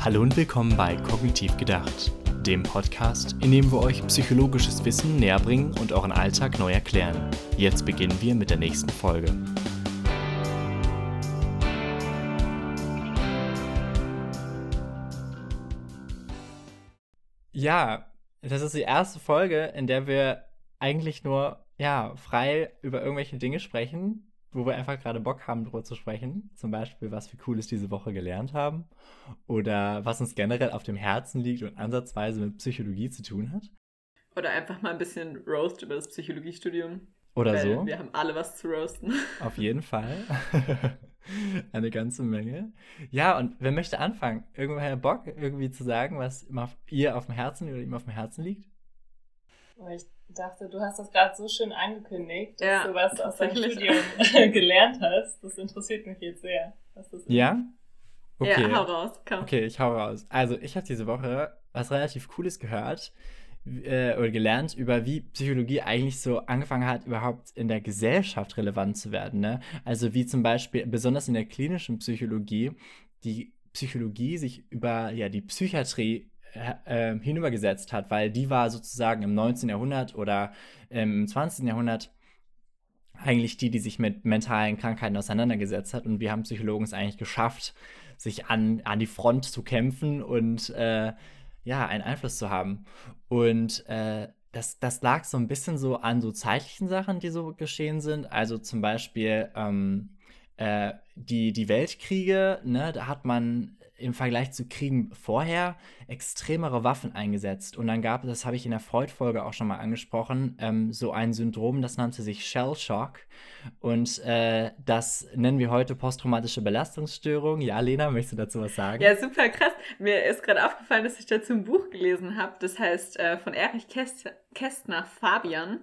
Hallo und willkommen bei Kognitiv Gedacht, dem Podcast, in dem wir euch psychologisches Wissen näher bringen und euren Alltag neu erklären. Jetzt beginnen wir mit der nächsten Folge. Ja, das ist die erste Folge, in der wir eigentlich nur ja, frei über irgendwelche Dinge sprechen, wo wir einfach gerade Bock haben, drüber zu sprechen. Zum Beispiel, was wir Cooles diese Woche gelernt haben. Oder was uns generell auf dem Herzen liegt und ansatzweise mit Psychologie zu tun hat. Oder einfach mal ein bisschen Roast über das Psychologiestudium. Oder Weil so. Wir haben alle was zu roasten. Auf jeden Fall. Eine ganze Menge. Ja, und wer möchte anfangen? Irgendwoher Bock, irgendwie zu sagen, was ihr auf dem Herzen oder ihm auf dem Herzen liegt? Ich dachte, du hast das gerade so schön angekündigt, dass ja, du was aus deinem Studium gelernt hast. Das interessiert mich jetzt sehr. ja? Okay. Ja, hau raus. Komm. Okay, ich hau raus. Also, ich habe diese Woche was relativ Cooles gehört äh, oder gelernt über wie Psychologie eigentlich so angefangen hat, überhaupt in der Gesellschaft relevant zu werden. Ne? Also wie zum Beispiel, besonders in der klinischen Psychologie, die Psychologie sich über ja, die Psychiatrie äh, äh hinübergesetzt hat, weil die war sozusagen im 19. Jahrhundert oder im 20. Jahrhundert eigentlich die, die sich mit mentalen Krankheiten auseinandergesetzt hat. Und wir haben Psychologen es eigentlich geschafft, sich an, an die Front zu kämpfen und äh, ja, einen Einfluss zu haben. Und äh, das, das lag so ein bisschen so an so zeitlichen Sachen, die so geschehen sind. Also zum Beispiel ähm, äh, die, die Weltkriege, ne, da hat man im Vergleich zu Kriegen vorher extremere Waffen eingesetzt. Und dann gab es, das habe ich in der Freud-Folge auch schon mal angesprochen, ähm, so ein Syndrom, das nannte sich Shell Shock. Und äh, das nennen wir heute posttraumatische Belastungsstörung. Ja, Lena, möchtest du dazu was sagen? Ja, super krass. Mir ist gerade aufgefallen, dass ich dazu ein Buch gelesen habe. Das heißt äh, von Erich Käst Kästner, Fabian.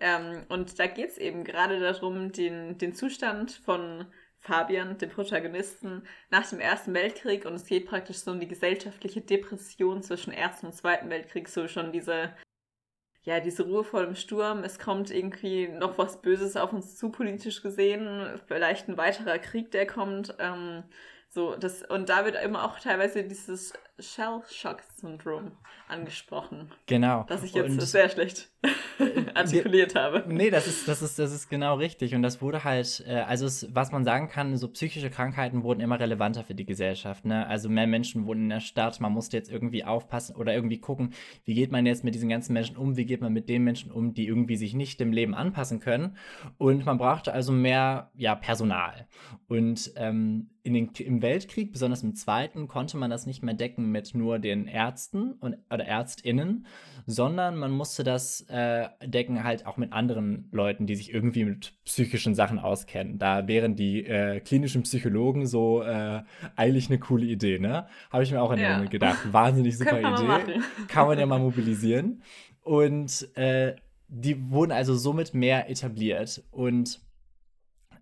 Ähm, und da geht es eben gerade darum, den, den Zustand von Fabian, dem Protagonisten, nach dem Ersten Weltkrieg und es geht praktisch so um die gesellschaftliche Depression zwischen Ersten und Zweiten Weltkrieg, so schon diese, ja, diese Ruhe vor dem Sturm. Es kommt irgendwie noch was Böses auf uns zu, politisch gesehen, vielleicht ein weiterer Krieg, der kommt. Ähm, so, das, und da wird immer auch teilweise dieses Shell-Shock-Syndrom angesprochen. Genau. Das ich jetzt und, sehr schlecht artikuliert habe. Nee, das ist, das, ist, das ist genau richtig. Und das wurde halt, äh, also es, was man sagen kann, so psychische Krankheiten wurden immer relevanter für die Gesellschaft. Ne? Also mehr Menschen wohnen in der Stadt, man musste jetzt irgendwie aufpassen oder irgendwie gucken, wie geht man jetzt mit diesen ganzen Menschen um, wie geht man mit den Menschen um, die irgendwie sich nicht dem Leben anpassen können. Und man brauchte also mehr ja, Personal. Und ähm, in den, im Weltkrieg, besonders im Zweiten, konnte man das nicht mehr decken mit nur den Ärzten und, oder ÄrztInnen, sondern man musste das äh, decken halt auch mit anderen Leuten, die sich irgendwie mit psychischen Sachen auskennen. Da wären die äh, klinischen Psychologen so äh, eigentlich eine coole Idee, ne? Habe ich mir auch in ja. Moment gedacht. Wahnsinnig super Idee. Kann man ja mal mobilisieren. Und äh, die wurden also somit mehr etabliert. Und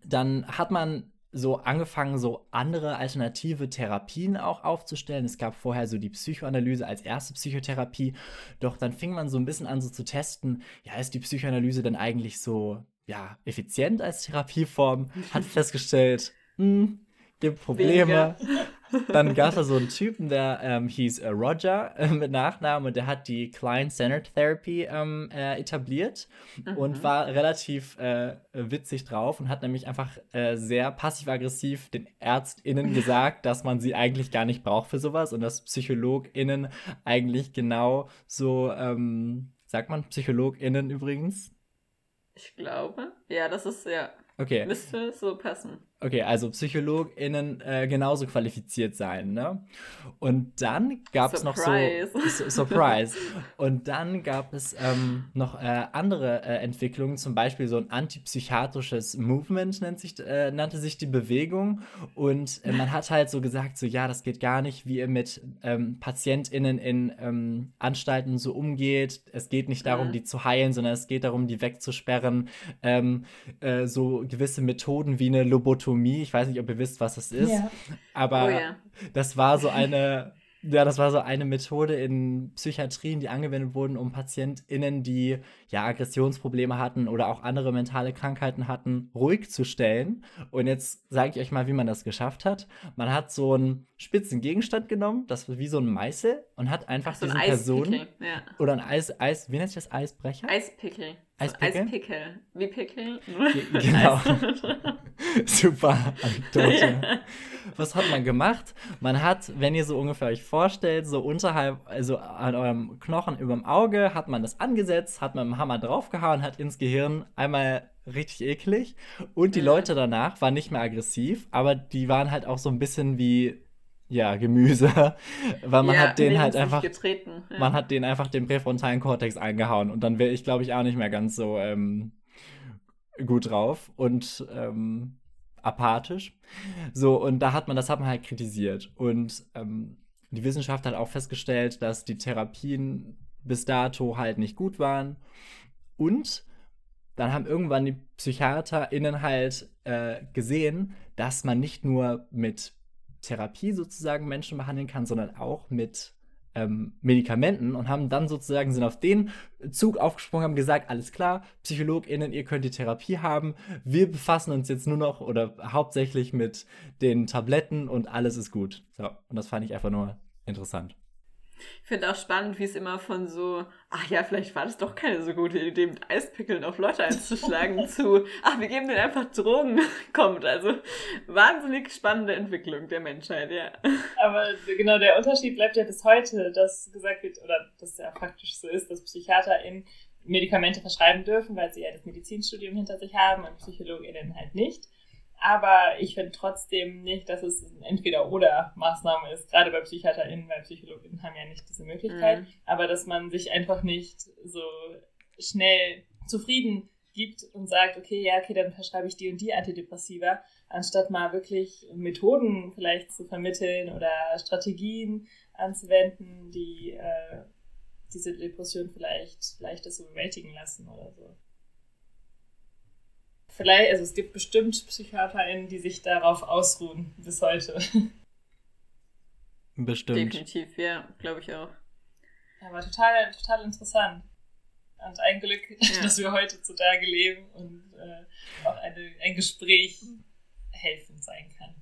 dann hat man so angefangen, so andere alternative Therapien auch aufzustellen. Es gab vorher so die Psychoanalyse als erste Psychotherapie, doch dann fing man so ein bisschen an, so zu testen, ja, ist die Psychoanalyse denn eigentlich so, ja, effizient als Therapieform? Hat festgestellt, hm, gibt Probleme. Dann gab es da so einen Typen, der ähm, hieß äh, Roger äh, mit Nachnamen und der hat die Client-Centered Therapy ähm, äh, etabliert mhm. und war relativ äh, witzig drauf und hat nämlich einfach äh, sehr passiv-aggressiv den ÄrztInnen gesagt, dass man sie eigentlich gar nicht braucht für sowas und dass PsychologInnen eigentlich genau so, ähm, sagt man PsychologInnen übrigens? Ich glaube. Ja, das ist ja. Okay. Müsste so passen. Okay, also PsychologInnen äh, genauso qualifiziert sein, ne? Und dann gab es noch so. Surprise. Und dann gab es ähm, noch äh, andere äh, Entwicklungen, zum Beispiel so ein antipsychiatrisches Movement nennt sich, äh, nannte sich die Bewegung. Und äh, man hat halt so gesagt, so ja, das geht gar nicht, wie ihr mit ähm, PatientInnen in ähm, Anstalten so umgeht. Es geht nicht darum, die zu heilen, sondern es geht darum, die wegzusperren. Ähm, äh, so gewisse Methoden wie eine Lobotomie Lobotomie. Ich weiß nicht, ob ihr wisst, was das ist. Ja. Aber oh, ja. das war so eine Ja, das war so eine Methode in Psychiatrien, die angewendet wurden, um PatientInnen, die ja Aggressionsprobleme hatten oder auch andere mentale Krankheiten hatten, ruhig zu stellen. Und jetzt sage ich euch mal, wie man das geschafft hat. Man hat so einen spitzen Gegenstand genommen, das war wie so ein Meißel, und hat einfach So ein diesen Personen Eispickel. Ja. oder ein Eis, Eis, wie nennt sich das Eisbrecher? Eispickel. Eispickel? So Eispickel. Wie Pickel? Ge- genau. Super Anekdote. Was hat man gemacht? Man hat, wenn ihr so ungefähr euch vorstellt, so unterhalb, also an eurem Knochen überm Auge, hat man das angesetzt, hat man mit dem Hammer draufgehauen, hat ins Gehirn einmal richtig eklig. Und die Ja. Leute danach waren nicht mehr aggressiv, aber die waren halt auch so ein bisschen wie, ja, Gemüse. Weil man Ja, hat denen halt einfach getreten. Ja. man hat denen einfach den präfrontalen Kortex eingehauen und dann wäre ich, glaube ich, auch nicht mehr ganz so ähm, gut drauf und ähm, apathisch. So, und da hat man, das hat man halt kritisiert. Und ähm, die Wissenschaft hat auch festgestellt, dass die Therapien bis dato halt nicht gut waren. Und dann haben irgendwann die PsychiaterInnen halt äh, gesehen, dass man nicht nur mit Therapie sozusagen Menschen behandeln kann, sondern auch mit ähm, Medikamenten und haben dann sozusagen sind auf den Zug aufgesprungen, haben gesagt, alles klar, PsychologInnen, ihr könnt die Therapie haben. Wir befassen uns jetzt nur noch oder hauptsächlich mit den Tabletten und alles ist gut. So, und das fand ich einfach nur interessant. Ich finde auch spannend, wie es immer von so, ach ja, vielleicht war das doch keine so gute Idee, mit Eispickeln auf Leute einzuschlagen, zu, ach, wir geben denen einfach Drogen, kommt. Also wahnsinnig spannende Entwicklung der Menschheit, ja. Aber genau der Unterschied bleibt ja bis heute, dass gesagt wird, oder dass ja faktisch so ist, dass PsychiaterInnen Medikamente verschreiben dürfen, weil sie ja das Medizinstudium hinter sich haben und PsychologInnen halt nicht. Aber ich finde trotzdem nicht, dass es eine Entweder-Oder-Maßnahme ist, gerade bei PsychiaterInnen, weil PsychologInnen haben ja nicht diese Möglichkeit. Mhm. Aber dass man sich einfach nicht so schnell zufrieden gibt und sagt, okay, ja, okay, dann verschreibe ich die und die Antidepressiva, anstatt mal wirklich Methoden vielleicht zu vermitteln oder Strategien anzuwenden, die äh, diese Depression vielleicht leichter zu bewältigen lassen oder so. Vielleicht, also es gibt bestimmt PsychiaterInnen, die sich darauf ausruhen bis heute. Bestimmt. Definitiv, ja, glaube ich auch. Aber total, total interessant. Und ein Glück, Ja. dass wir heutzutage leben und äh, auch eine, ein Gespräch helfend sein kann.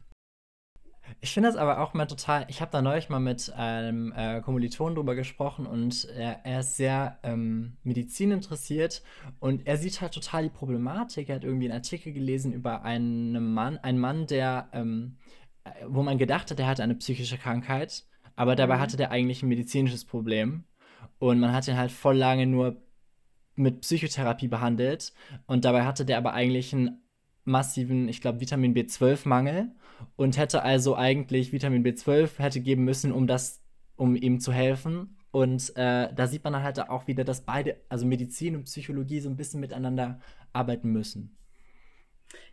Ich finde das aber auch mal total. Ich habe da neulich mal mit einem äh, Kommiliton drüber gesprochen und er, er ist sehr ähm, Medizin interessiert und er sieht halt total die Problematik. Er hat irgendwie einen Artikel gelesen über einen Mann, einen Mann, der, ähm, äh, wo man gedacht hat, er hatte eine psychische Krankheit, aber dabei Mhm. hatte der eigentlich ein medizinisches Problem und man hat ihn halt voll lange nur mit Psychotherapie behandelt und dabei hatte der aber eigentlich einen massiven, ich glaube, Vitamin B12-Mangel und hätte also eigentlich Vitamin B12 hätte geben müssen, um das, um ihm zu helfen. Und äh, da sieht man dann halt auch wieder, dass beide, also Medizin und Psychologie, so ein bisschen miteinander arbeiten müssen.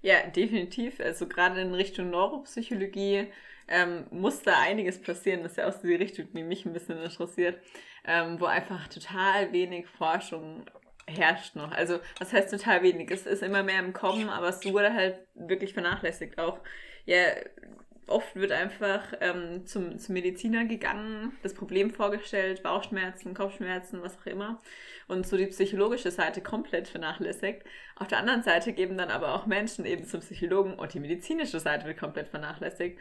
Ja, definitiv. Also gerade in Richtung Neuropsychologie ähm, muss da einiges passieren. Das ist ja auch so die Richtung, die mich ein bisschen interessiert, ähm, wo einfach total wenig Forschung herrscht noch. Also was heißt total wenig? Es ist immer mehr im Kommen, aber es wurde halt wirklich vernachlässigt auch. Ja, oft wird einfach ähm, zum, zum Mediziner gegangen, das Problem vorgestellt, Bauchschmerzen, Kopfschmerzen, was auch immer. Und so die psychologische Seite komplett vernachlässigt. Auf der anderen Seite geben dann aber auch Menschen eben zum Psychologen und die medizinische Seite wird komplett vernachlässigt.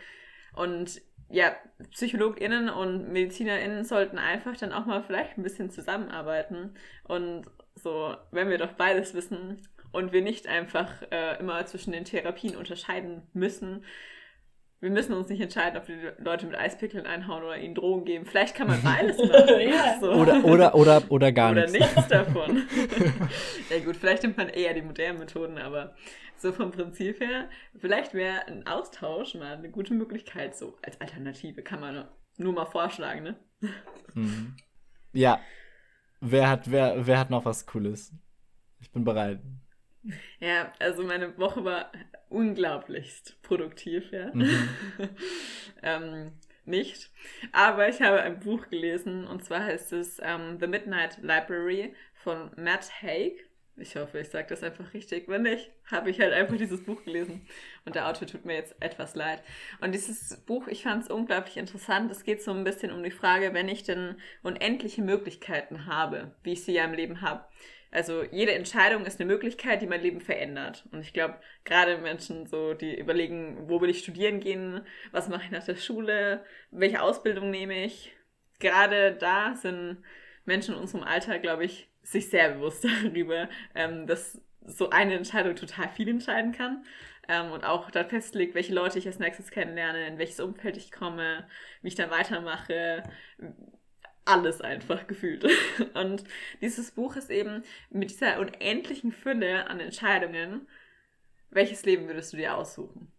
Und ja, PsychologInnen und MedizinerInnen sollten einfach dann auch mal vielleicht ein bisschen zusammenarbeiten. Und so, wenn wir doch beides wissen und wir nicht einfach äh, immer zwischen den Therapien unterscheiden müssen, wir müssen uns nicht entscheiden, ob wir die Leute mit Eispickeln einhauen oder ihnen Drogen geben. Vielleicht kann man beides machen. Ja. so. Oder, oder, oder, oder gar Oder nichts. nichts davon. ja gut, vielleicht nimmt man eher die modernen Methoden, aber so vom Prinzip her, vielleicht wäre ein Austausch mal eine gute Möglichkeit, so als Alternative kann man nur mal vorschlagen, ne? Mhm. Ja. Wer hat, wer, wer hat noch was Cooles? Ich bin bereit. Ja, also meine Woche war unglaublichst produktiv, ja. Mhm. ähm, nicht. Aber ich habe ein Buch gelesen und zwar heißt es ähm, The Midnight Library von Matt Haig. Ich hoffe, ich sage das einfach richtig. Wenn nicht, habe ich halt einfach dieses Buch gelesen. Und der Autor tut mir jetzt etwas leid. Und dieses Buch, ich fand es unglaublich interessant. Es geht so ein bisschen um die Frage, wenn ich denn unendliche Möglichkeiten habe, wie ich sie ja im Leben habe. Also jede Entscheidung ist eine Möglichkeit, die mein Leben verändert. Und ich glaube, gerade Menschen so, die überlegen, wo will ich studieren gehen, was mache ich nach der Schule, welche Ausbildung nehme ich. Gerade da sind Menschen in unserem Alter, glaube ich, sich sehr bewusst darüber, ähm, dass so eine Entscheidung total viel entscheiden kann. Ähm, und auch dann festlegt, welche Leute ich als nächstes kennenlerne, in welches Umfeld ich komme, wie ich dann weitermache. Alles einfach gefühlt. Und dieses Buch ist eben mit dieser unendlichen Fülle an Entscheidungen, welches Leben würdest du dir aussuchen?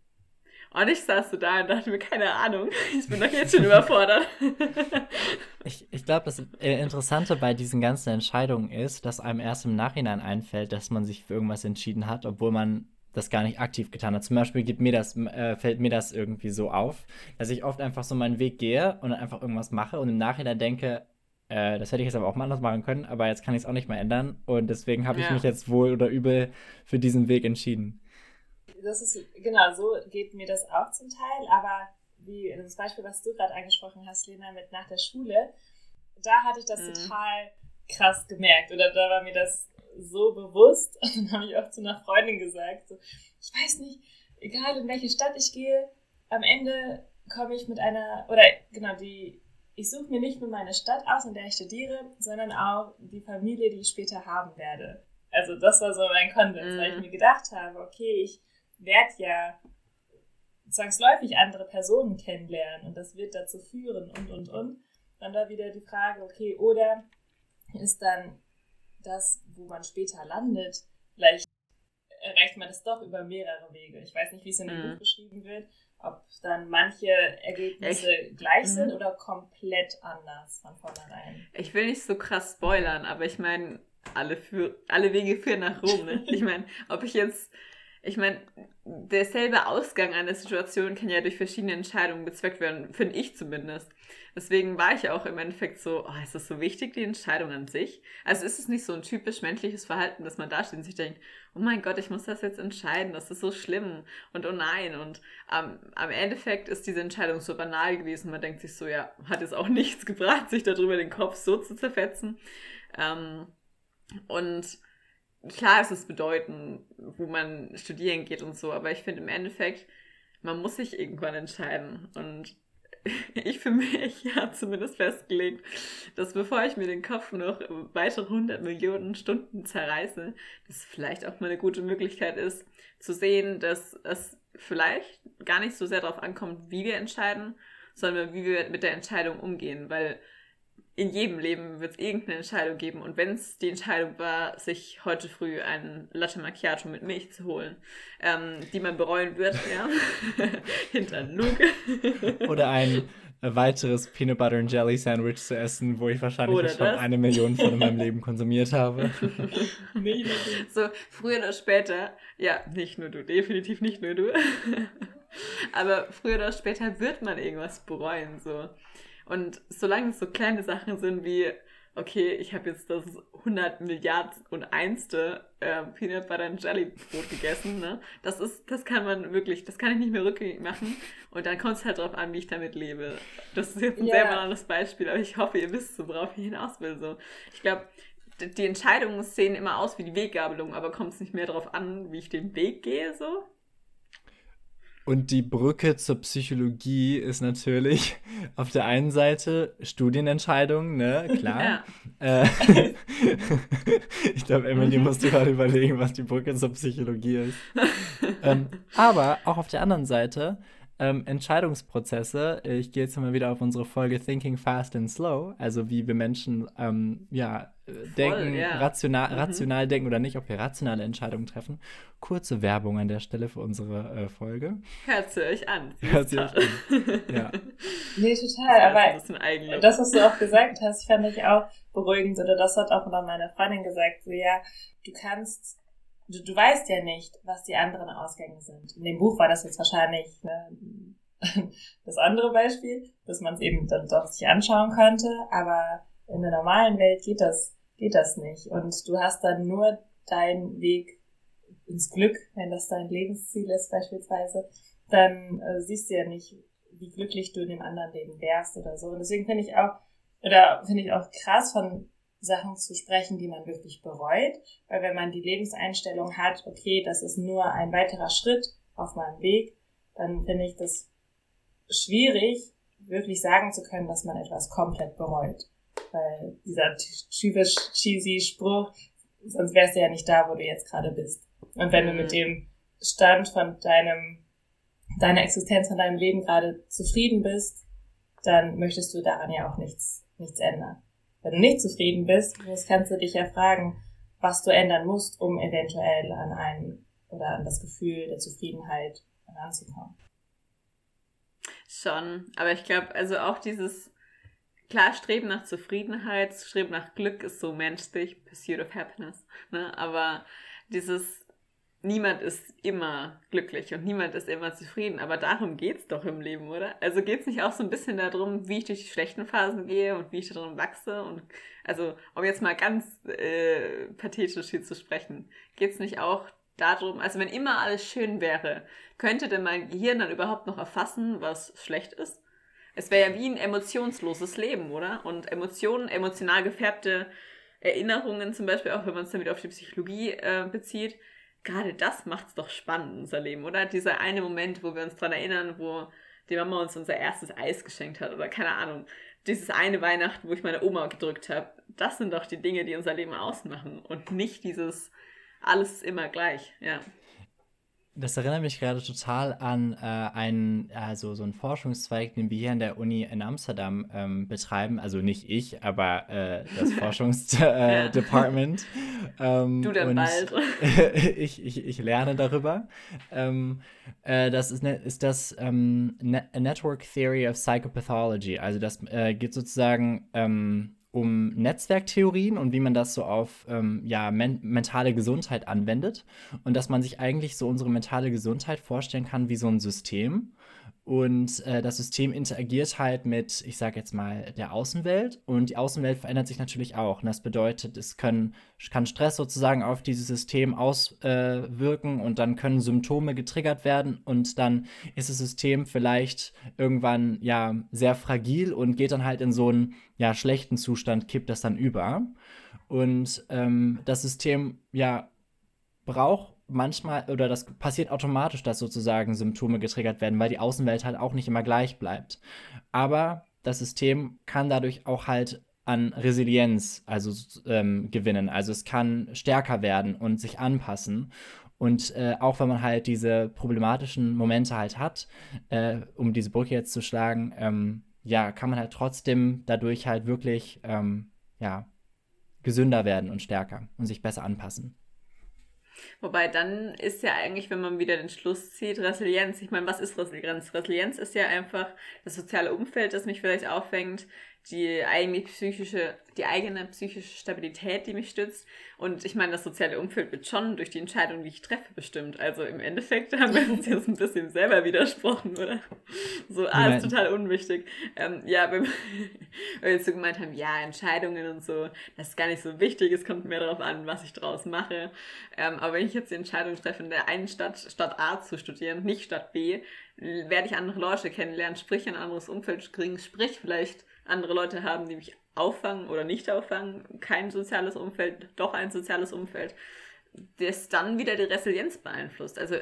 Und ich saß so da und dachte mir, keine Ahnung, ich bin doch jetzt schon überfordert. ich ich glaube, das Interessante bei diesen ganzen Entscheidungen ist, dass einem erst im Nachhinein einfällt, dass man sich für irgendwas entschieden hat, obwohl man das gar nicht aktiv getan hat. Zum Beispiel gibt mir das, äh, fällt mir das irgendwie so auf, dass ich oft einfach so meinen Weg gehe und dann einfach irgendwas mache und im Nachhinein denke, äh, das hätte ich jetzt aber auch mal anders machen können, aber jetzt kann ich es auch nicht mehr ändern und deswegen habe ich mich jetzt wohl oder übel für diesen Weg entschieden das ist, genau, so geht mir das auch zum Teil, aber wie das Beispiel, was du gerade angesprochen hast, Lena, mit nach der Schule, da hatte ich das mhm. total krass gemerkt oder da war mir das so bewusst und dann habe ich auch zu einer Freundin gesagt, so, ich weiß nicht, egal in welche Stadt ich gehe, am Ende komme ich mit einer, oder genau, die, ich suche mir nicht nur meine Stadt aus, in der ich studiere, sondern auch die Familie, die ich später haben werde. Also das war so mein Konsens, mhm. weil ich mhm. mir gedacht habe, okay, ich werde ja zwangsläufig andere Personen kennenlernen und das wird dazu führen und, und, und. Dann da wieder die Frage, okay, oder ist dann das, wo man später landet, vielleicht erreicht man das doch über mehrere Wege. Ich weiß nicht, wie es in dem mhm. Buch beschrieben wird, ob dann manche Ergebnisse Echt? gleich mhm. sind oder komplett anders von vornherein. Ich will nicht so krass spoilern, aber ich meine, alle, alle Wege führen nach Rom. Ne? ich meine, ob ich jetzt ich meine, derselbe Ausgang einer Situation kann ja durch verschiedene Entscheidungen bezweckt werden, finde ich zumindest. Deswegen war ich auch im Endeffekt so, oh, ist das so wichtig, die Entscheidung an sich? Also ist es nicht so ein typisch menschliches Verhalten, dass man da steht und sich denkt, oh mein Gott, ich muss das jetzt entscheiden, das ist so schlimm und oh nein. Und ähm, am Endeffekt ist diese Entscheidung so banal gewesen. Man denkt sich so, ja, hat es auch nichts gebracht, sich darüber den Kopf so zu zerfetzen. Ähm, und klar ist es bedeuten, wo man studieren geht und so, aber ich finde im Endeffekt, man muss sich irgendwann entscheiden. Und ich für mich habe zumindest festgelegt, dass bevor ich mir den Kopf noch weitere 100 Millionen Stunden zerreiße, das vielleicht auch mal eine gute Möglichkeit ist, zu sehen, dass es vielleicht gar nicht so sehr darauf ankommt, wie wir entscheiden, sondern wie wir mit der Entscheidung umgehen, weil in jedem Leben wird es irgendeine Entscheidung geben. Und wenn es die Entscheidung war, sich heute früh ein Latte Macchiato mit Milch zu holen, ähm, die man bereuen wird, ja, hinter Luke. Oder ein weiteres Peanut Butter and Jelly Sandwich zu essen, wo ich wahrscheinlich schon eine Million von in meinem Leben konsumiert habe. nee, so, früher oder später, ja, nicht nur du, definitiv nicht nur du. Aber früher oder später wird man irgendwas bereuen, so. Und solange es so kleine Sachen sind wie, okay, ich habe jetzt das 100 Milliarden und einste äh, Peanut Butter and Jelly Brot gegessen, ne? Das ist, das kann man wirklich, das kann ich nicht mehr rückgängig machen. Und dann kommt es halt darauf an, wie ich damit lebe. Das ist jetzt ein yeah. sehr banales Beispiel, aber ich hoffe, ihr wisst so, worauf ich hinaus will. So. Ich glaube, die Entscheidungen sehen immer aus wie die Weggabelung, aber kommt es nicht mehr darauf an, wie ich den Weg gehe, so? Und die Brücke zur Psychologie ist natürlich auf der einen Seite Studienentscheidungen, ne, klar. Ja. Äh, ich glaube, Emily musst du gerade überlegen, was die Brücke zur Psychologie ist. ähm, aber auch auf der anderen Seite ähm, Entscheidungsprozesse. Ich gehe jetzt mal wieder auf unsere Folge Thinking Fast and Slow, also wie wir Menschen ähm, ja, Voll, denken, ja. rational, mhm. rational denken oder nicht, ob wir rationale Entscheidungen treffen. Kurze Werbung an der Stelle für unsere äh, Folge. Hört sie euch an. Hört sie euch an. ja. Nee, total. Aber das, was du auch gesagt hast, fand ich auch beruhigend. Oder das hat auch meine Freundin gesagt. So, ja, du kannst du, du weißt ja nicht, was die anderen Ausgänge sind. In dem Buch war das jetzt wahrscheinlich ne, das andere Beispiel, dass man es eben dann doch sich anschauen könnte, aber in der normalen Welt geht das, geht das nicht. Und du hast dann nur dein Weg ins Glück, wenn das dein Lebensziel ist beispielsweise, dann äh, siehst du ja nicht, wie glücklich du in dem anderen Leben wärst oder so. Und deswegen finde ich auch, oder finde ich auch krass von Sachen zu sprechen, die man wirklich bereut, weil wenn man die Lebenseinstellung hat, okay, das ist nur ein weiterer Schritt auf meinem Weg, dann finde ich das schwierig, wirklich sagen zu können, dass man etwas komplett bereut. Weil dieser typisch cheesy Spruch, sonst wärst du ja nicht da, wo du jetzt gerade bist. Und wenn du mit mhm. dem Stand von deinem, deiner Existenz, von deinem Leben gerade zufrieden bist, dann möchtest du daran ja auch nichts, nichts ändern. Wenn du nicht zufrieden bist, kannst du dich ja fragen, was du ändern musst, um eventuell an ein oder an das Gefühl der Zufriedenheit ranzukommen. Schon, aber ich glaube, also auch dieses klar Streben nach Zufriedenheit, Streben nach Glück ist so menschlich, Pursuit of Happiness, ne? Aber dieses niemand ist immer glücklich und niemand ist immer zufrieden. Aber darum geht es doch im Leben, oder? Also geht es nicht auch so ein bisschen darum, wie ich durch die schlechten Phasen gehe und wie ich darin wachse? Und also, um jetzt mal ganz äh, pathetisch hier zu sprechen, geht es nicht auch darum, also wenn immer alles schön wäre, könnte denn mein Gehirn dann überhaupt noch erfassen, was schlecht ist? Es wäre ja wie ein emotionsloses Leben, oder? Und Emotionen, emotional gefärbte Erinnerungen, zum Beispiel auch wenn man es dann wieder auf die Psychologie äh, bezieht, gerade das macht es doch spannend, unser Leben, oder? Dieser eine Moment, wo wir uns daran erinnern, wo die Mama uns unser erstes Eis geschenkt hat oder keine Ahnung. Dieses eine Weihnachten, wo ich meine Oma gedrückt habe. Das sind doch die Dinge, die unser Leben ausmachen und nicht dieses alles immer gleich, ja. Das erinnert mich gerade total an äh, einen, also so einen Forschungszweig, den wir hier an der Uni in Amsterdam ähm, betreiben. Also nicht ich, aber äh, das Forschungsdepartment. Äh, ähm, du dann bald. ich, ich, ich lerne darüber. Ähm, äh, das ist, ne, ist das ähm, ne Network Theory of Psychopathology. Also das äh, geht sozusagen ähm, um Netzwerktheorien und wie man das so auf ähm, ja, men mentale Gesundheit anwendet. Und dass man sich eigentlich so unsere mentale Gesundheit vorstellen kann wie so ein System. Und äh, das System interagiert halt mit, ich sage jetzt mal, der Außenwelt. Und die Außenwelt verändert sich natürlich auch. Und das bedeutet, es können, kann Stress sozusagen auf dieses System auswirken äh, und dann können Symptome getriggert werden. Und dann ist das System vielleicht irgendwann ja sehr fragil und geht dann halt in so einen ja, schlechten Zustand, kippt das dann über. Und ähm, das System ja braucht manchmal, oder das passiert automatisch, dass sozusagen Symptome getriggert werden, weil die Außenwelt halt auch nicht immer gleich bleibt. Aber das System kann dadurch auch halt an Resilienz also ähm, gewinnen. Also es kann stärker werden und sich anpassen. Und äh, auch wenn man halt diese problematischen Momente halt hat, äh, um diese Brücke jetzt zu schlagen, ähm, ja, kann man halt trotzdem dadurch halt wirklich ähm, ja, gesünder werden und stärker und sich besser anpassen. Wobei dann ist ja eigentlich, wenn man wieder den Schluss zieht, Resilienz. Ich meine, was ist Resilienz? Resilienz ist ja einfach das soziale Umfeld, das mich vielleicht auffängt, die eigene psychische, die eigene psychische Stabilität, die mich stützt. Und ich meine, das soziale Umfeld wird schon durch die Entscheidung, die ich treffe, bestimmt. Also im Endeffekt haben wir uns jetzt ein bisschen selber widersprochen, oder? So, ah, ist total unwichtig. Ähm, ja, wenn, wir jetzt so gemeint haben, ja, Entscheidungen und so, das ist gar nicht so wichtig, es kommt mehr darauf an, was ich draus mache. Ähm, aber wenn ich jetzt die Entscheidung treffe, in der einen Stadt, Stadt A zu studieren, nicht Stadt B, werde ich andere Leute kennenlernen, sprich ein anderes Umfeld kriegen, sprich vielleicht andere Leute haben, die mich auffangen oder nicht auffangen, kein soziales Umfeld, doch ein soziales Umfeld, das dann wieder die Resilienz beeinflusst. Also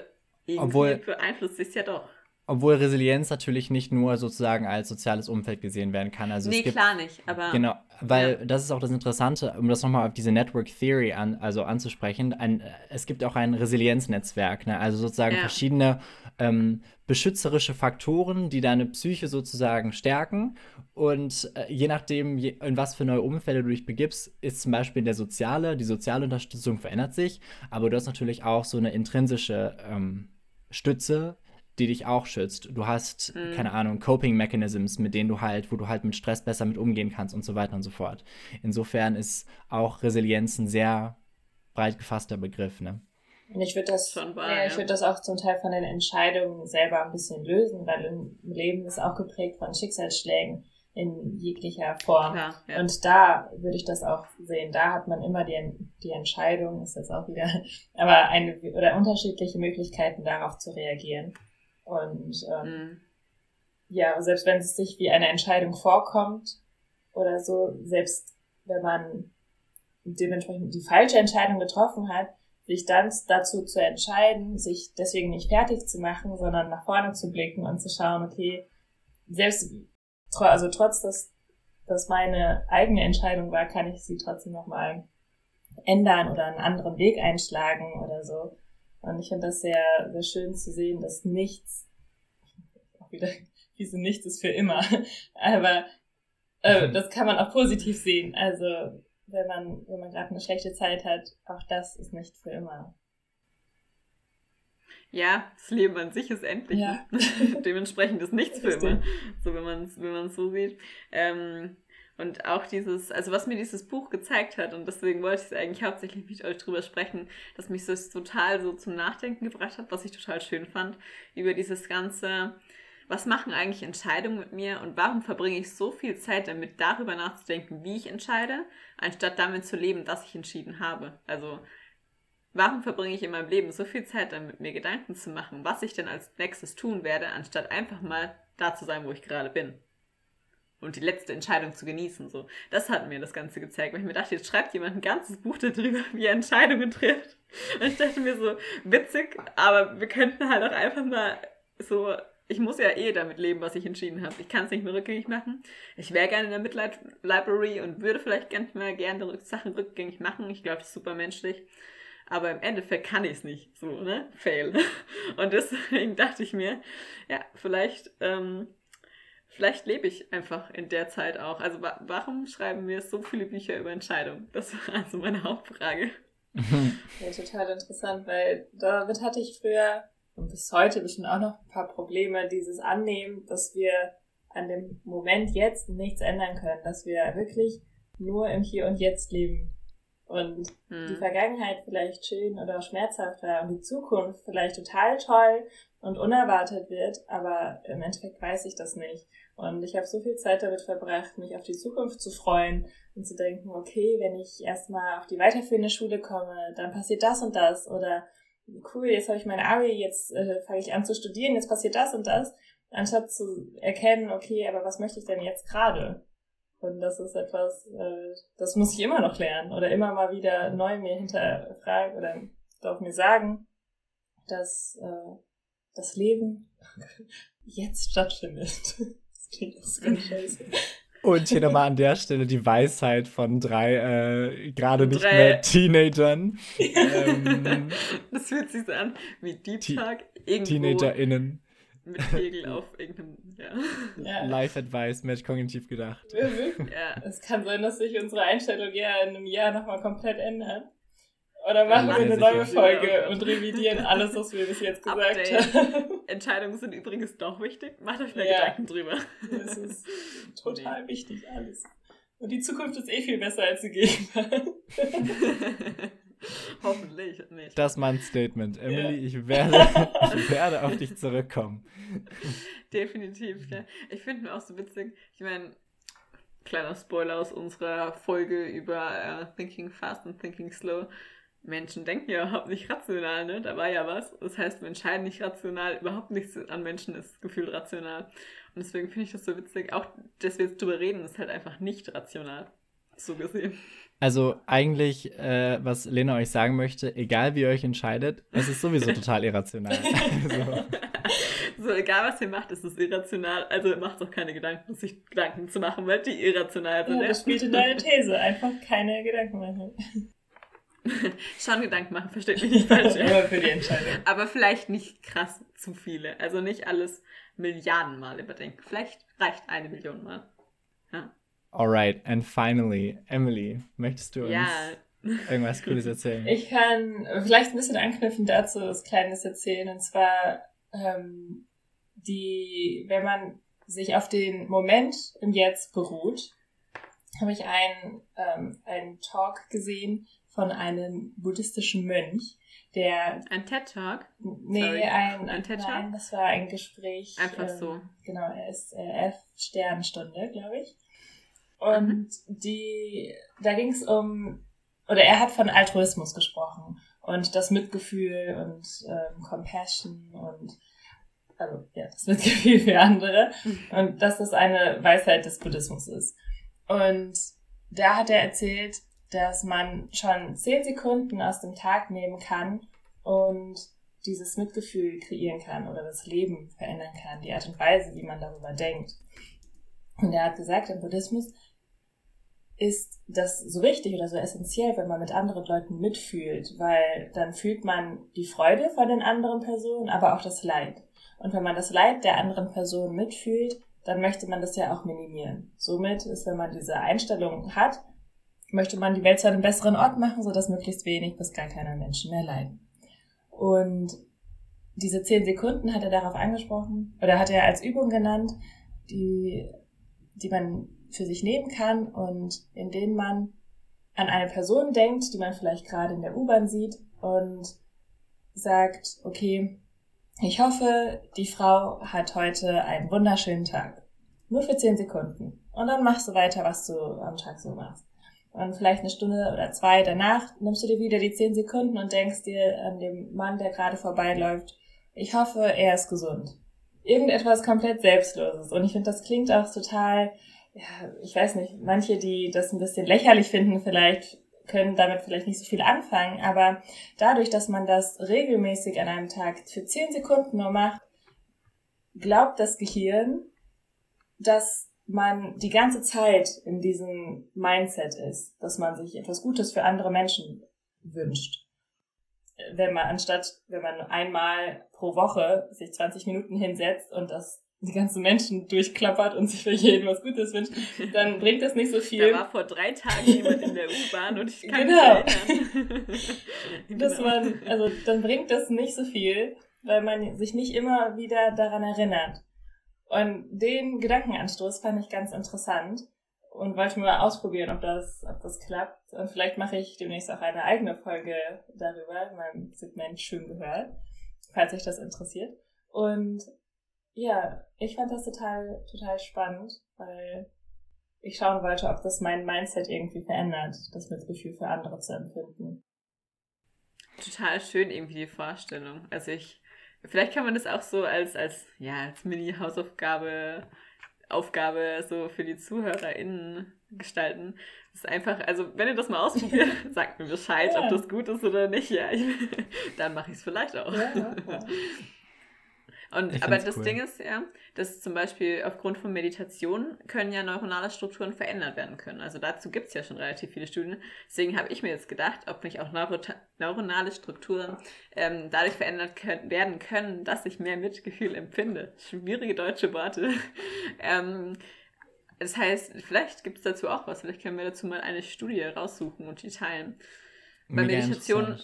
irgendwie Obwohl, beeinflusst sich ja doch. Obwohl Resilienz natürlich nicht nur sozusagen als soziales Umfeld gesehen werden kann. Also nee, es gibt, klar nicht. Aber genau, weil ja. das ist auch das Interessante, um das nochmal auf diese Network Theory an, also anzusprechen. Ein, es gibt auch ein Resilienznetzwerk, ne? also sozusagen ja. verschiedene ähm, beschützerische Faktoren, die deine Psyche sozusagen stärken. Und äh, je nachdem, je, in was für neue Umfälle du dich begibst, ist zum Beispiel der soziale, die soziale Unterstützung verändert sich, aber du hast natürlich auch so eine intrinsische ähm, Stütze die dich auch schützt. Du hast, mhm. keine Ahnung, Coping Mechanisms, mit denen du halt, wo du halt mit Stress besser mit umgehen kannst und so weiter und so fort. Insofern ist auch Resilienz ein sehr breit gefasster Begriff, ne? Und ich würde das, Schon wahr, ja, ich würde das auch zum Teil von den Entscheidungen selber ein bisschen lösen, weil im Leben ist auch geprägt von Schicksalsschlägen. in jeglicher Form. Klar, ja. Und da würde ich das auch sehen. Da hat man immer die, die Entscheidung, ist jetzt auch wieder, aber eine oder unterschiedliche Möglichkeiten darauf zu reagieren. Und ähm, Mhm. ja, selbst wenn es sich wie eine Entscheidung vorkommt oder so, selbst wenn man dementsprechend die falsche Entscheidung getroffen hat, sich dann dazu zu entscheiden, sich deswegen nicht fertig zu machen, sondern nach vorne zu blicken und zu schauen, okay, selbst, also trotz, dass das meine eigene Entscheidung war, kann ich sie trotzdem nochmal ändern oder einen anderen Weg einschlagen oder so. Und ich finde das sehr, sehr schön zu sehen, dass nichts, auch wieder, diese nichts ist für immer, aber äh, das kann man auch positiv sehen. Also wenn man, wenn man gerade eine schlechte Zeit hat, auch das ist nicht für immer. Ja, das Leben an sich ist endlich. Ja. Dementsprechend ist nichts für immer. So, wenn man es wenn man's so sieht. Ähm, und auch dieses, also was mir dieses Buch gezeigt hat, und deswegen wollte ich es eigentlich hauptsächlich mit euch drüber sprechen, dass mich das total so zum Nachdenken gebracht hat, was ich total schön fand, über dieses ganze, was machen eigentlich Entscheidungen mit mir und warum verbringe ich so viel Zeit damit, darüber nachzudenken, wie ich entscheide, anstatt damit zu leben, dass ich entschieden habe. Also, warum verbringe ich in meinem Leben so viel Zeit damit, mir Gedanken zu machen, was ich denn als nächstes tun werde, anstatt einfach mal da zu sein, wo ich gerade bin? Und die letzte Entscheidung zu genießen, so. Das hat mir das Ganze gezeigt, weil ich mir dachte, jetzt schreibt jemand ein ganzes Buch darüber, wie er Entscheidungen trifft. Und ich dachte mir so, witzig, aber wir könnten halt auch einfach mal so, ich muss ja eh damit leben, was ich entschieden habe. Ich kann es nicht mehr rückgängig machen. Ich wäre gerne in der Midlight Library und würde vielleicht gerne mal gerne Sachen rückgängig machen. Ich glaube, das ist super menschlich. Aber im Endeffekt kann ich es nicht. So, ne? Fail. Und deswegen dachte ich mir, ja, vielleicht, ähm, vielleicht lebe ich einfach in der Zeit auch. Also wa warum schreiben wir so viele Bücher über Entscheidungen? Das war also meine Hauptfrage. Ja, total interessant, weil damit hatte ich früher und bis heute bestimmt auch noch ein paar Probleme, dieses Annehmen, dass wir an dem Moment jetzt nichts ändern können, dass wir wirklich nur im Hier und Jetzt leben. Und Hm. die Vergangenheit vielleicht schön oder schmerzhaft war und die Zukunft vielleicht total toll und unerwartet wird, aber im Endeffekt weiß ich das nicht. Und ich habe so viel Zeit damit verbracht, mich auf die Zukunft zu freuen und zu denken, okay, wenn ich erstmal auf die weiterführende Schule komme, dann passiert das und das oder cool, jetzt habe ich mein Abi, jetzt äh, fange ich an zu studieren, jetzt passiert das und das, anstatt zu erkennen, okay, aber was möchte ich denn jetzt gerade? Und das ist etwas, äh, das muss ich immer noch lernen oder immer mal wieder neu mir hinterfragen oder darf mir sagen, dass äh, das Leben jetzt stattfindet. Das klingt auch ganz scheiße. Und hier nochmal an der Stelle die Weisheit von drei äh, gerade nicht mehr Teenagern. ähm, Das fühlt sich so an wie Talk irgendwo TeenagerInnen. mit Kegel auf irgendeinem, ja. Ja. Life Advice, Match-kognitiv gedacht. ja. Es kann sein, dass sich unsere Einstellung ja in einem Jahr nochmal komplett ändert. Oder machen wir eine neue Folge und revidieren alles, was wir bis jetzt gesagt Update. haben. Entscheidungen sind übrigens doch wichtig. Macht euch mal Ja. Gedanken drüber. Das ist total wichtig, alles. Und die Zukunft ist eh viel besser als die Gegenwart. Hoffentlich nicht. Das ist mein Statement. Emily, Ja. ich, werde, ich werde auf dich zurückkommen. Definitiv, ja. Ich finde mir auch so witzig, ich meine, kleiner Spoiler aus unserer Folge über äh, Thinking Fast und Thinking Slow. Menschen denken ja überhaupt nicht rational, ne? Da war ja was. Das heißt, wir entscheiden nicht rational, überhaupt nichts an Menschen ist gefühlt rational. Und deswegen finde ich das so witzig. Auch, dass wir jetzt drüber reden, ist halt einfach nicht rational. So gesehen. Also eigentlich, äh, was Lena euch sagen möchte, egal wie ihr euch entscheidet, es ist sowieso total irrational. Also, So, egal was ihr macht, ist es irrational. Also macht auch keine Gedanken, sich Gedanken zu machen, weil die irrational sind. Ne? das spielt in deine These. Einfach keine Gedanken machen. Schon Gedanken machen, versteht mich nicht falsch. ja. Aber für die Entscheidung. Aber vielleicht nicht krass zu viele. Also nicht alles Milliarden Mal überdenken. Vielleicht reicht eine Million Mal. alright, and finally, Emily, möchtest du uns Ja. irgendwas Cooles erzählen? Ich kann vielleicht ein bisschen anknüpfen dazu, was Kleines erzählen. Und zwar, ähm, die, wenn man sich auf den Moment im Jetzt beruht, habe ich einen, ähm, einen Talk gesehen von einem buddhistischen Mönch, der. Ein TED Talk? Nee, Sorry. ein, ein TED Talk? Nein, das war ein Gespräch. Einfach ähm, so. Genau, er ist äh, F-Sternstunde, glaube ich. Und mhm. die, da ging es um, oder er hat von Altruismus gesprochen und das Mitgefühl und ähm, Compassion und also ja, das Mitgefühl für andere mhm. und dass das eine Weisheit des Buddhismus ist. Und da hat er erzählt, dass man schon zehn Sekunden aus dem Tag nehmen kann und dieses Mitgefühl kreieren kann oder das Leben verändern kann, die Art und Weise, wie man darüber denkt. Und er hat gesagt, im Buddhismus ist das so wichtig oder so essentiell, wenn man mit anderen Leuten mitfühlt, weil dann fühlt man die Freude von den anderen Personen, aber auch das Leid. Und wenn man das Leid der anderen Person mitfühlt, dann möchte man das ja auch minimieren. Somit ist, wenn man diese Einstellung hat, möchte man die Welt zu einem besseren Ort machen, sodass möglichst wenig bis gar keiner Menschen mehr leiden. Und diese zehn Sekunden hat er darauf angesprochen, oder hat er als Übung genannt, die, die man für sich nehmen kann und in denen man an eine Person denkt, die man vielleicht gerade in der U-Bahn sieht und sagt, okay, ich hoffe, die Frau hat heute einen wunderschönen Tag. Nur für zehn Sekunden. Und dann machst du weiter, was du am Tag so machst. Und vielleicht eine Stunde oder zwei danach nimmst du dir wieder die zehn Sekunden und denkst dir an den Mann, der gerade vorbeiläuft, ich hoffe, er ist gesund. Irgendetwas komplett Selbstloses. Und ich finde, das klingt auch total, ja, ich weiß nicht, manche, die das ein bisschen lächerlich finden, vielleicht können damit vielleicht nicht so viel anfangen, aber dadurch, dass man das regelmäßig an einem Tag für zehn Sekunden nur macht, glaubt das Gehirn, dass man die ganze Zeit in diesem Mindset ist, dass man sich etwas Gutes für andere Menschen wünscht. Wenn man anstatt, wenn man einmal pro Woche sich 20 Minuten hinsetzt und das die ganzen Menschen durchklappert und sich für jeden was Gutes wünscht, dann bringt das nicht so viel. Da war vor drei Tagen jemand in der U-Bahn und ich kann genau. mich erinnern. Dass genau. man, also dann bringt das nicht so viel, weil man sich nicht immer wieder daran erinnert. Und den Gedankenanstoß fand ich ganz interessant und wollte mal ausprobieren, ob das, ob das klappt. Und vielleicht mache ich demnächst auch eine eigene Folge darüber, in meinem Segment schön gehört, falls euch das interessiert. Und ja, ich fand das total, total spannend, weil ich schauen wollte, ob das mein Mindset irgendwie verändert, das Mitgefühl für andere zu empfinden. Total schön irgendwie die Vorstellung. Also ich, vielleicht kann man das auch so als, als, ja, als Mini-Hausaufgabe, Aufgabe so für die ZuhörerInnen gestalten. Das ist einfach, also wenn ihr das mal ausprobiert, sagt mir Bescheid, ja. ob das gut ist oder nicht. Ja, ich, dann mache ich es vielleicht auch. Ja, ja. Und, aber das cool. Ding ist ja, dass zum Beispiel aufgrund von Meditation können ja neuronale Strukturen verändert werden können. Also dazu gibt es ja schon relativ viele Studien. Deswegen habe ich mir jetzt gedacht, ob nicht auch neuro neuronale Strukturen ähm, dadurch verändert können, werden können, dass ich mehr Mitgefühl empfinde. Schwierige deutsche Worte. ähm, das heißt, vielleicht gibt es dazu auch was. Vielleicht können wir dazu mal eine Studie raussuchen und die teilen. Bei Meditation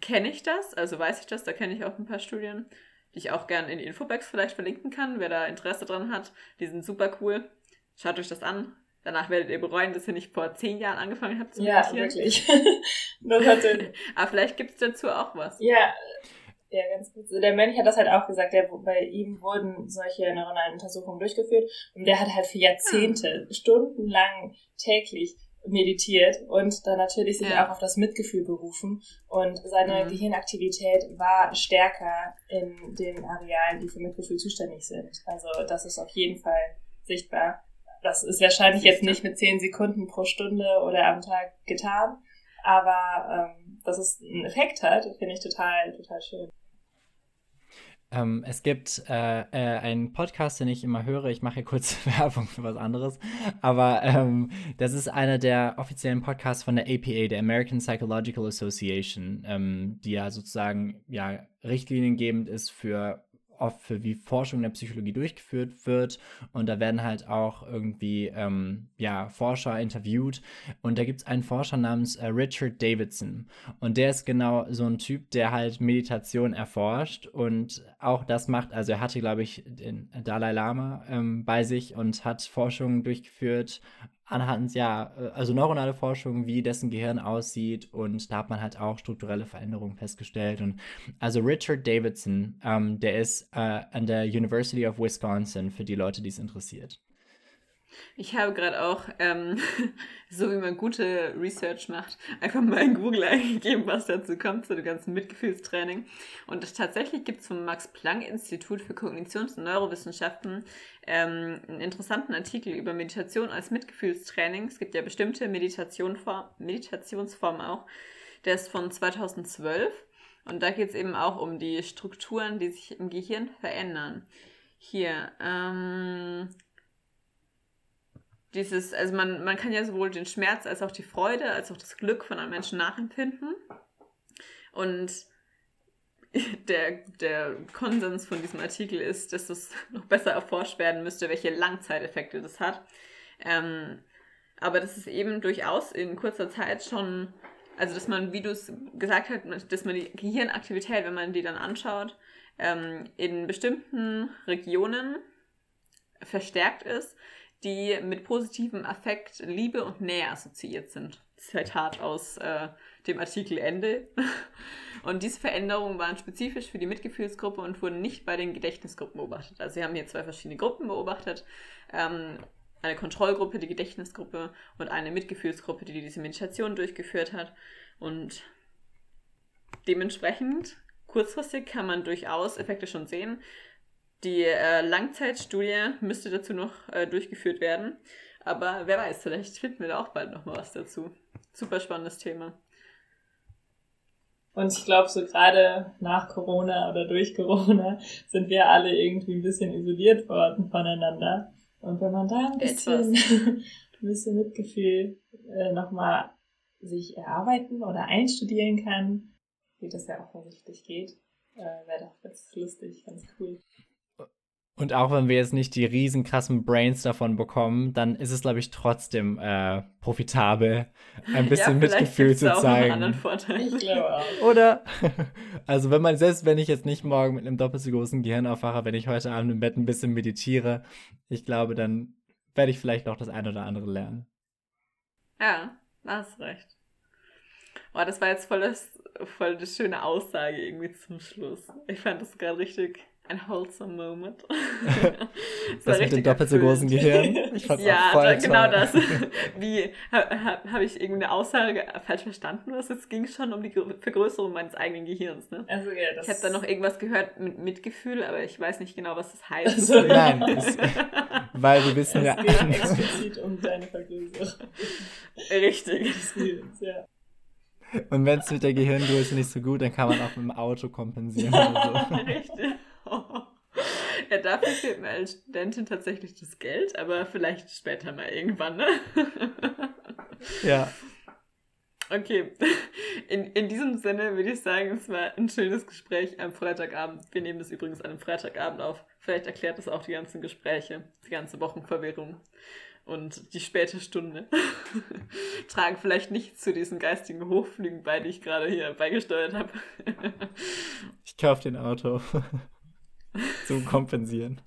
kenne ich das, also weiß ich das, da kenne ich auch ein paar Studien die ich auch gerne in die Infobox vielleicht verlinken kann, wer da Interesse dran hat. Die sind super cool. Schaut euch das an. Danach werdet ihr bereuen, dass ihr nicht vor zehn Jahren angefangen habt zu meditieren. Ja, wirklich. das hatte... Aber vielleicht gibt es dazu auch was. Ja, ja, ganz gut. Der Mönch hat das halt auch gesagt, der, bei ihm wurden solche neuronalen Untersuchungen durchgeführt und der hat halt für Jahrzehnte, ah. stundenlang täglich meditiert und dann natürlich sich ja. auch auf das Mitgefühl berufen. Und seine mhm. Gehirnaktivität war stärker in den Arealen, die für Mitgefühl zuständig sind. Also das ist auf jeden Fall sichtbar. Das ist wahrscheinlich jetzt nicht mit zehn Sekunden pro Stunde oder am Tag getan, aber ähm, dass es einen Effekt hat, finde ich total, total schön. Ähm, es gibt äh, äh, einen Podcast, den ich immer höre. Ich mache hier kurz Werbung für was anderes. Aber ähm, das ist einer der offiziellen Podcasts von der APA, der American Psychological Association, ähm, die ja sozusagen ja, richtliniengebend ist für oft für wie Forschung in der Psychologie durchgeführt wird. Und da werden halt auch irgendwie ähm, ja, Forscher interviewt. Und da gibt es einen Forscher namens äh, Richard Davidson. Und der ist genau so ein Typ, der halt Meditation erforscht und auch das macht. Also er hatte, glaube ich, den Dalai Lama ähm, bei sich und hat Forschungen durchgeführt anhand, ja, äh, also neuronale Forschung, wie dessen Gehirn aussieht und da hat man halt auch strukturelle Veränderungen festgestellt. Und also Richard Davidson, ähm, der ist äh, an der University of Wisconsin für die Leute, die es interessiert. Ich habe gerade auch, ähm, so wie man gute Research macht, einfach mal in Google eingegeben, was dazu kommt, zu dem ganzen Mitgefühlstraining. Und tatsächlich gibt es vom Max-Planck-Institut für Kognitions- und Neurowissenschaften ähm, einen interessanten Artikel über Meditation als Mitgefühlstraining. Es gibt ja bestimmte Meditation Meditationsformen auch. Der ist von 2012. Und da geht es eben auch um die Strukturen, die sich im Gehirn verändern. Hier, ähm, dieses, also man, man kann ja sowohl den Schmerz als auch die Freude, als auch das Glück von einem Menschen nachempfinden. Und der, der Konsens von diesem Artikel ist, dass es noch besser erforscht werden müsste, welche Langzeiteffekte das hat. Ähm, aber das ist eben durchaus in kurzer Zeit schon, also dass man, wie du es gesagt hast, dass man die Gehirnaktivität, wenn man die dann anschaut, ähm, in bestimmten Regionen verstärkt ist, die mit positivem Affekt, Liebe und Nähe assoziiert sind. Zitat aus äh, dem Artikel Ende. Und diese Veränderungen waren spezifisch für die Mitgefühlsgruppe und wurden nicht bei den Gedächtnisgruppen beobachtet. Also sie haben hier zwei verschiedene Gruppen beobachtet. Ähm, eine Kontrollgruppe, die Gedächtnisgruppe und eine Mitgefühlsgruppe, die diese Meditation durchgeführt hat. Und dementsprechend, kurzfristig kann man durchaus Effekte schon sehen. Die äh, Langzeitstudie müsste dazu noch äh, durchgeführt werden. Aber wer weiß, vielleicht finden wir da auch bald noch mal was dazu. Super spannendes Thema. Und ich glaube, so gerade nach Corona oder durch Corona sind wir alle irgendwie ein bisschen isoliert worden voneinander. Und wenn man da ein bisschen, ein bisschen Mitgefühl äh, nochmal sich erarbeiten oder einstudieren kann, wie das ja offensichtlich geht, äh, wäre doch ganz lustig, ganz cool. Und auch wenn wir jetzt nicht die riesen krassen Brains davon bekommen, dann ist es, glaube ich, trotzdem äh, profitabel, ein bisschen ja, Mitgefühl zu zeigen. Ich glaube auch. Oder, also wenn man, selbst wenn ich jetzt nicht morgen mit einem doppelt so großen Gehirn aufwache, wenn ich heute Abend im Bett ein bisschen meditiere, ich glaube, dann werde ich vielleicht auch das eine oder andere lernen. Ja, hast recht. Oh, das war jetzt voll das, voll das schöne Aussage irgendwie zum Schluss. Ich fand das gerade richtig ein wholesome Moment. das, das mit dem doppelt so großen Gehirn. Ich fand's ja, auch voll da, genau das. Wie, habe hab ich irgendeine Aussage falsch verstanden? Was es ging schon um die Vergrößerung meines eigenen Gehirns, ne? Also, ja, ich habe da noch irgendwas gehört mit Mitgefühl, aber ich weiß nicht genau, was das heißt. Also, Nein, es, weil wir wissen es ja. Es geht explizit um deine Vergrößerung. Richtig. ja. Und wenn es mit der Gehirngröße nicht so gut, dann kann man auch mit dem Auto kompensieren. Oder so. Richtig. Ja, dafür fehlt mir als Studentin tatsächlich das Geld, aber vielleicht später mal irgendwann, ne? Ja. Okay, in, in diesem Sinne würde ich sagen, es war ein schönes Gespräch am Freitagabend. Wir nehmen das übrigens an einem Freitagabend auf. Vielleicht erklärt das auch die ganzen Gespräche, die ganze Wochenverwirrung und die späte Stunde. Tragen vielleicht nicht zu diesen geistigen Hochflügen bei, die ich gerade hier beigesteuert habe. ich kaufe den Auto. Zum Kompensieren.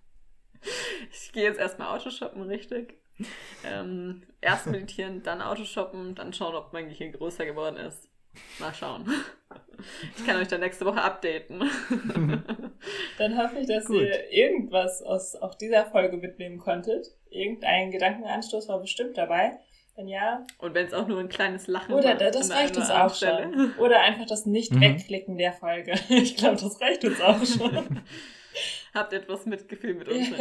Ich gehe jetzt erstmal Autoshoppen, richtig. Ähm, erst meditieren, dann Autoshoppen, dann schauen, ob mein Gehirn größer geworden ist. Mal schauen. Ich kann euch dann nächste Woche updaten. Dann hoffe ich, dass Gut. ihr irgendwas aus auch dieser Folge mitnehmen konntet. Irgendein Gedankenanstoß war bestimmt dabei. Wenn ja. Und wenn es auch nur ein kleines Lachen Oder war, das reicht uns auch Stelle. schon. Oder einfach das Nicht-Wegklicken mhm. der Folge. Ich glaube, das reicht uns auch schon. Habt etwas Mitgefühl mit uns.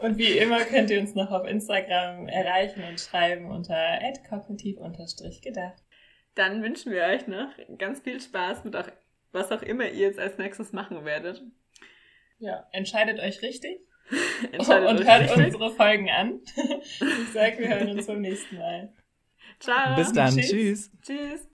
Und wie immer könnt ihr uns noch auf Instagram erreichen und schreiben unter kognitiv-gedacht. Dann wünschen wir euch noch ganz viel Spaß mit auch, was auch immer ihr jetzt als nächstes machen werdet. Ja, entscheidet euch richtig. entscheidet und euch hört richtig. unsere Folgen an. ich sage, wir hören uns beim nächsten Mal. Ciao. Bis dann. Tschüss. Tschüss.